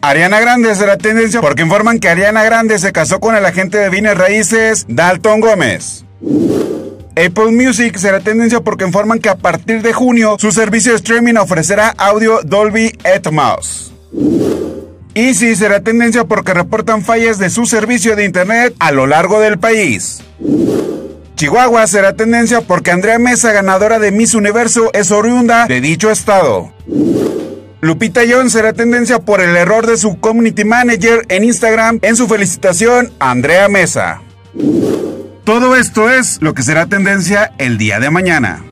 Ariana Grande será tendencia porque informan que Ariana Grande se casó con el agente de bienes raíces Dalton Gómez. Apple Music será tendencia porque informan que a partir de junio su servicio de streaming ofrecerá audio Dolby Atmos. Easy será tendencia porque reportan fallas de su servicio de internet a lo largo del país. Chihuahua será tendencia porque Andrea Mesa, ganadora de Miss Universo, es oriunda de dicho estado. Lupita Jones será tendencia por el error de su community manager en Instagram en su felicitación a Andrea Mesa. Todo esto es lo que será tendencia el día de mañana.